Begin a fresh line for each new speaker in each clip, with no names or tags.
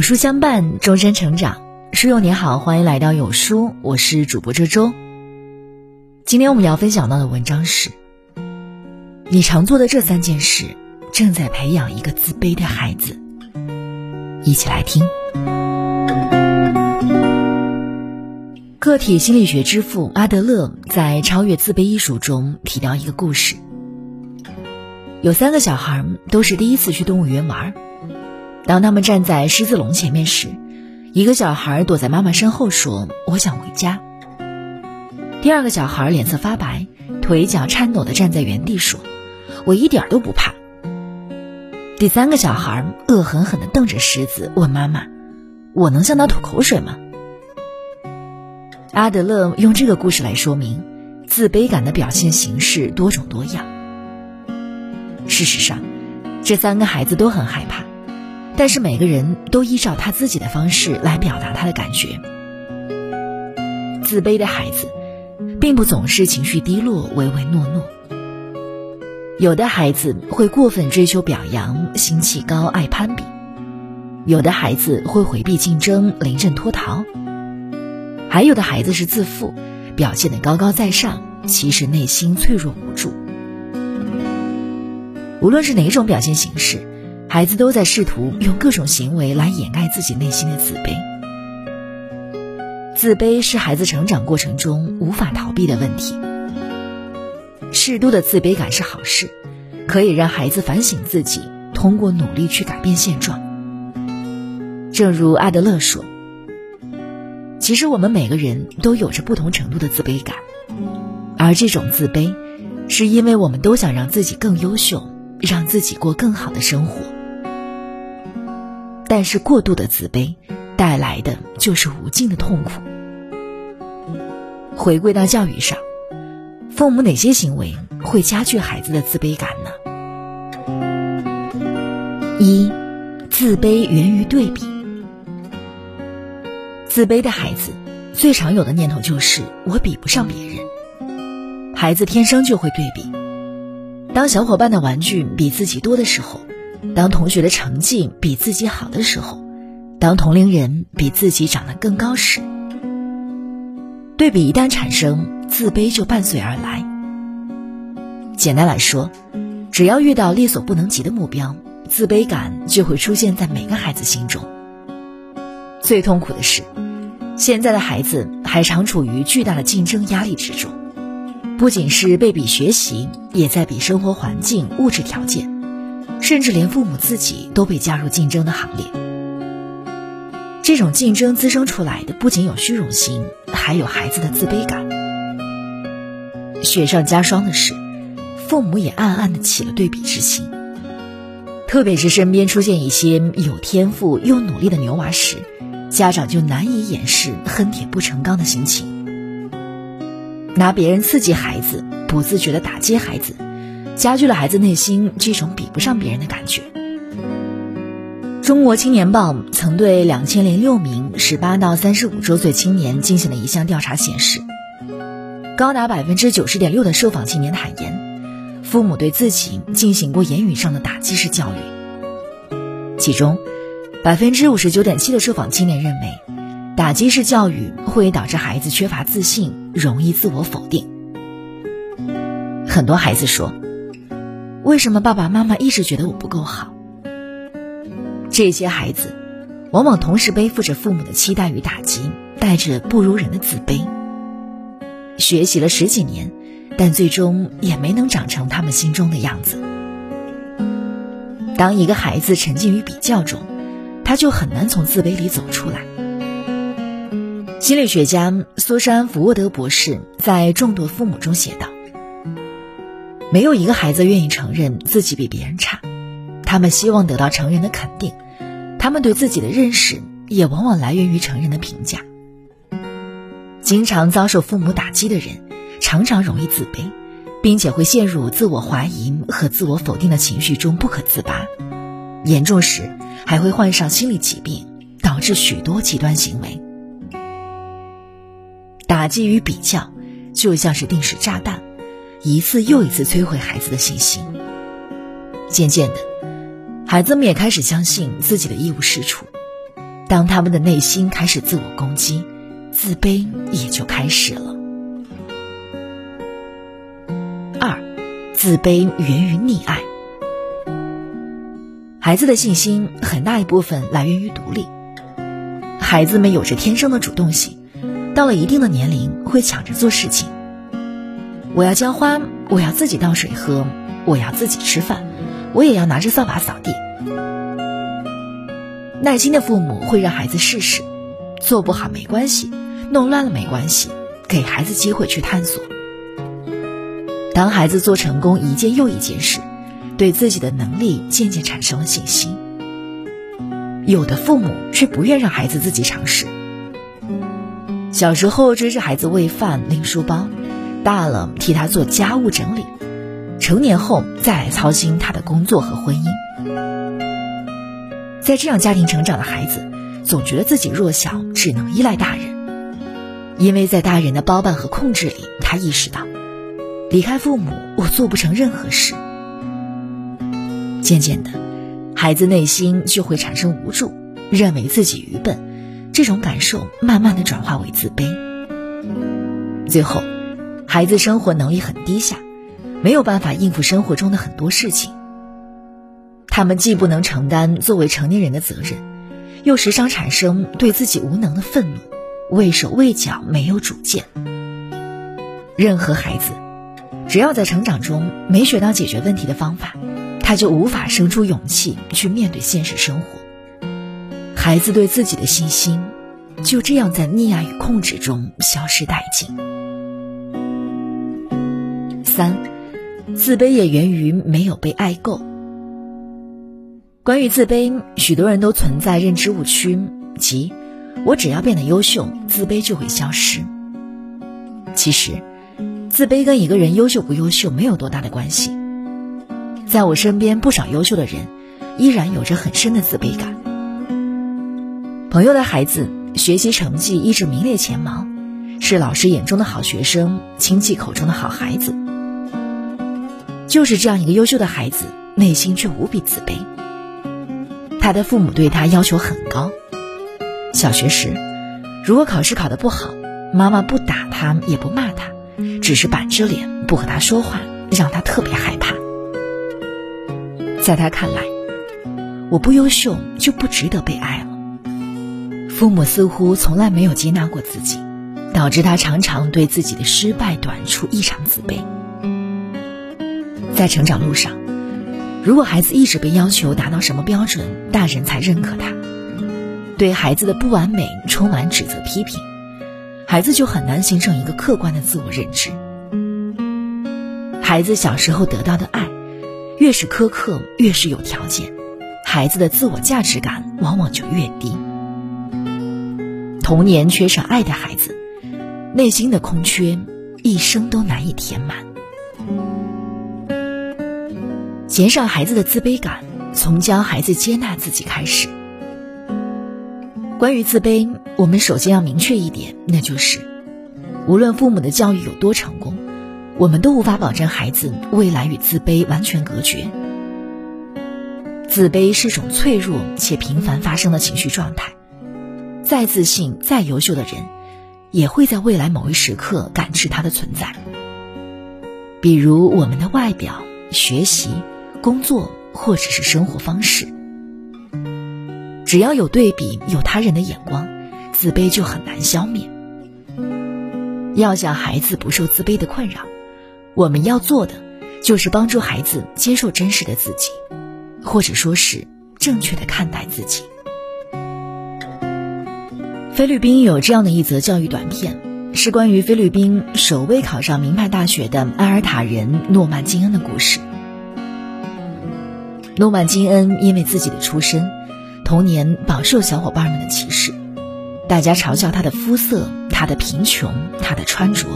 有书相伴，终身成长。书友你好，欢迎来到有书，我是主播周周。今天我们要分享到的文章是：你常做的这三件事，正在培养一个自卑的孩子。一起来听。个体心理学之父阿德勒在《超越自卑》一书中提到一个故事：有三个小孩都是第一次去动物园玩。当他们站在狮子笼前面时，一个小孩躲在妈妈身后说：“我想回家。”第二个小孩脸色发白，腿脚颤抖地站在原地说：“我一点都不怕。”第三个小孩恶狠狠地瞪着狮子，问妈妈：“我能向他吐口水吗？”阿德勒用这个故事来说明，自卑感的表现形式多种多样。事实上，这三个孩子都很害怕。但是每个人都依照他自己的方式来表达他的感觉。自卑的孩子，并不总是情绪低落、唯唯诺诺。有的孩子会过分追求表扬，心气高，爱攀比；有的孩子会回避竞争，临阵脱逃；还有的孩子是自负，表现的高高在上，其实内心脆弱无助。无论是哪种表现形式。孩子都在试图用各种行为来掩盖自己内心的自卑。自卑是孩子成长过程中无法逃避的问题。适度的自卑感是好事，可以让孩子反省自己，通过努力去改变现状。正如阿德勒说：“其实我们每个人都有着不同程度的自卑感，而这种自卑，是因为我们都想让自己更优秀，让自己过更好的生活。”但是过度的自卑，带来的就是无尽的痛苦。回归到教育上，父母哪些行为会加剧孩子的自卑感呢？一，自卑源于对比。自卑的孩子最常有的念头就是我比不上别人。孩子天生就会对比，当小伙伴的玩具比自己多的时候。当同学的成绩比自己好的时候，当同龄人比自己长得更高时，对比一旦产生，自卑就伴随而来。简单来说，只要遇到力所不能及的目标，自卑感就会出现在每个孩子心中。最痛苦的是，现在的孩子还常处于巨大的竞争压力之中，不仅是被比学习，也在比生活环境、物质条件。甚至连父母自己都被加入竞争的行列。这种竞争滋生出来的不仅有虚荣心，还有孩子的自卑感。雪上加霜的是，父母也暗暗的起了对比之心。特别是身边出现一些有天赋又努力的牛娃时，家长就难以掩饰恨铁不成钢的心情，拿别人刺激孩子，不自觉的打击孩子。加剧了孩子内心这种比不上别人的感觉。中国青年报曾对两千零六名十八到三十五周岁青年进行了一项调查，显示，高达百分之九十点六的受访青年坦言，父母对自己进行过言语上的打击式教育。其中，百分之五十九点七的受访青年认为，打击式教育会导致孩子缺乏自信，容易自我否定。很多孩子说。为什么爸爸妈妈一直觉得我不够好？这些孩子往往同时背负着父母的期待与打击，带着不如人的自卑。学习了十几年，但最终也没能长成他们心中的样子。当一个孩子沉浸于比较中，他就很难从自卑里走出来。心理学家苏珊·福沃德博士在《众多父母》中写道。没有一个孩子愿意承认自己比别人差，他们希望得到成人的肯定，他们对自己的认识也往往来源于成人的评价。经常遭受父母打击的人，常常容易自卑，并且会陷入自我怀疑和自我否定的情绪中不可自拔，严重时还会患上心理疾病，导致许多极端行为。打击与比较，就像是定时炸弹。一次又一次摧毁孩子的信心。渐渐的，孩子们也开始相信自己的一无是处。当他们的内心开始自我攻击，自卑也就开始了。二，自卑源于溺爱。孩子的信心很大一部分来源于独立。孩子们有着天生的主动性，到了一定的年龄会抢着做事情。我要浇花，我要自己倒水喝，我要自己吃饭，我也要拿着扫把扫地。耐心的父母会让孩子试试，做不好没关系，弄乱了没关系，给孩子机会去探索。当孩子做成功一件又一件事，对自己的能力渐渐产生了信心。有的父母却不愿让孩子自己尝试。小时候追着孩子喂饭、拎书包，大了替他做家务整理，成年后再来操心他的工作和婚姻。在这样家庭成长的孩子，总觉得自己弱小，只能依赖大人。因为在大人的包办和控制里，他意识到，离开父母，我做不成任何事。渐渐的，孩子内心就会产生无助，认为自己愚笨，这种感受慢慢的转化为自卑。最后，孩子生活能力很低下，没有办法应付生活中的很多事情。他们既不能承担作为成年人的责任，又时常产生对自己无能的愤怒，畏手畏脚，没有主见。任何孩子，只要在成长中没学到解决问题的方法，他就无法生出勇气去面对现实生活。孩子对自己的信心，就这样在溺爱与控制中消失殆尽。三，自卑也源于没有被爱够。关于自卑，许多人都存在认知误区，即我只要变得优秀，自卑就会消失。其实，自卑跟一个人优秀不优秀没有多大的关系。在我身边，不少优秀的人，依然有着很深的自卑感。朋友的孩子学习成绩一直名列前茅，是老师眼中的好学生，亲戚口中的好孩子。就是这样一个优秀的孩子，内心却无比自卑。他的父母对他要求很高。小学时，如果考试考得不好，妈妈不打他，也不骂他，只是板着脸不和他说话，让他特别害怕。在他看来，我不优秀就不值得被爱了。父母似乎从来没有接纳过自己，导致他常常对自己的失败短处异常自卑。在成长路上。如果孩子一直被要求达到什么标准，大人才认可他，对孩子的不完美充满指责批评，孩子就很难形成一个客观的自我认知。孩子小时候得到的爱，越是苛刻，越是有条件，孩子的自我价值感往往就越低。童年缺少爱的孩子，内心的空缺，一生都难以填满。减少孩子的自卑感，从教孩子接纳自己开始。关于自卑，我们首先要明确一点，那就是，无论父母的教育有多成功，我们都无法保证孩子未来与自卑完全隔绝。自卑是种脆弱且频繁发生的情绪状态，再自信、再优秀的人，也会在未来某一时刻感知它的存在。比如我们的外表、学习。工作或者是生活方式，只要有对比，有他人的眼光，自卑就很难消灭。要想孩子不受自卑的困扰，我们要做的就是帮助孩子接受真实的自己，或者说是正确的看待自己。菲律宾有这样的一则教育短片，是关于菲律宾首位考上名牌大学的埃尔塔人诺曼金恩的故事。诺曼金恩因为自己的出身，童年饱受小伙伴们的歧视，大家嘲笑他的肤色、他的贫穷、他的穿着。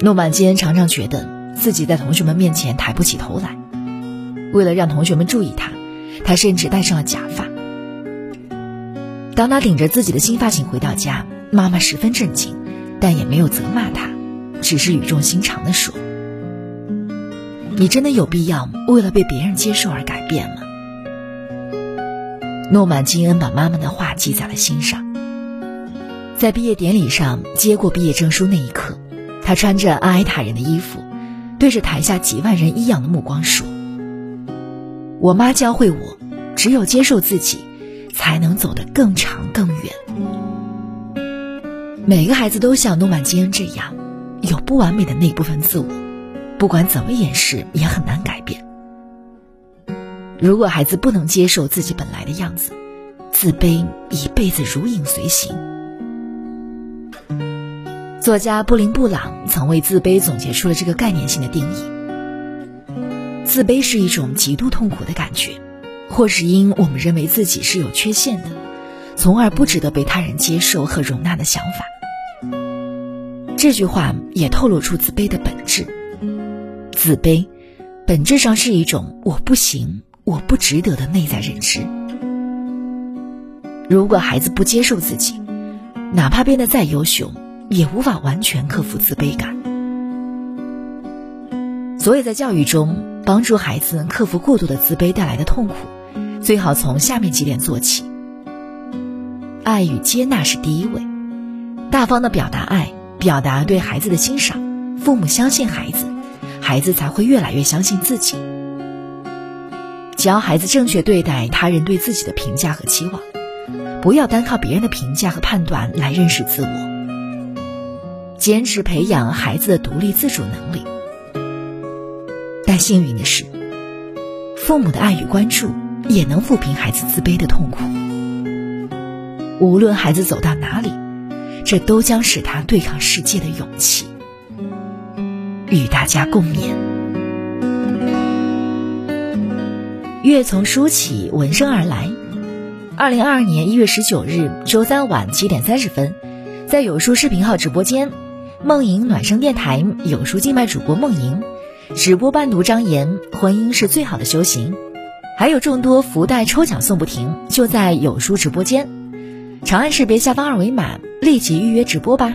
诺曼金恩常常觉得自己在同学们面前抬不起头来，为了让同学们注意他，他甚至戴上了假发。当他顶着自己的新发型回到家，妈妈十分震惊，但也没有责骂他，只是语重心长地说。你真的有必要为了被别人接受而改变吗？诺曼金恩把妈妈的话记在了心上。在毕业典礼上接过毕业证书那一刻，他穿着阿埃塔人的衣服，对着台下几万人异样的目光说：“我妈教会我，只有接受自己，才能走得更长更远。”每个孩子都像诺曼金恩这样，有不完美的那部分自我，不管怎么掩饰，也很难改变。如果孩子不能接受自己本来的样子，自卑一辈子如影随形。作家布林布朗曾为自卑总结出了这个概念性的定义：自卑是一种极度痛苦的感觉，或是因我们认为自己是有缺陷的，从而不值得被他人接受和容纳的想法。这句话也透露出自卑的本质：自卑本质上是一种我不行。我不值得的内在认知。如果孩子不接受自己，哪怕变得再优秀，也无法完全克服自卑感。所以在教育中，帮助孩子克服过度的自卑带来的痛苦，最好从下面几点做起：爱与接纳是第一位，大方的表达爱，表达对孩子的欣赏，父母相信孩子，孩子才会越来越相信自己。教孩子正确对待他人对自己的评价和期望，不要单靠别人的评价和判断来认识自我。坚持培养孩子的独立自主能力。但幸运的是，父母的爱与关注也能抚平孩子自卑的痛苦。无论孩子走到哪里，这都将是他对抗世界的勇气。与大家共勉。月从书起，闻声而来。二零二二年一月十九日周三晚七点三十分，在有书视频号直播间，梦莹暖声电台有书静脉主播梦莹直播伴读张岩，婚姻是最好的修行，还有众多福袋抽奖送不停，就在有书直播间，长按识别下方二维码，立即预约直播吧。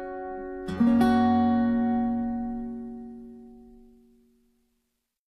Thank you.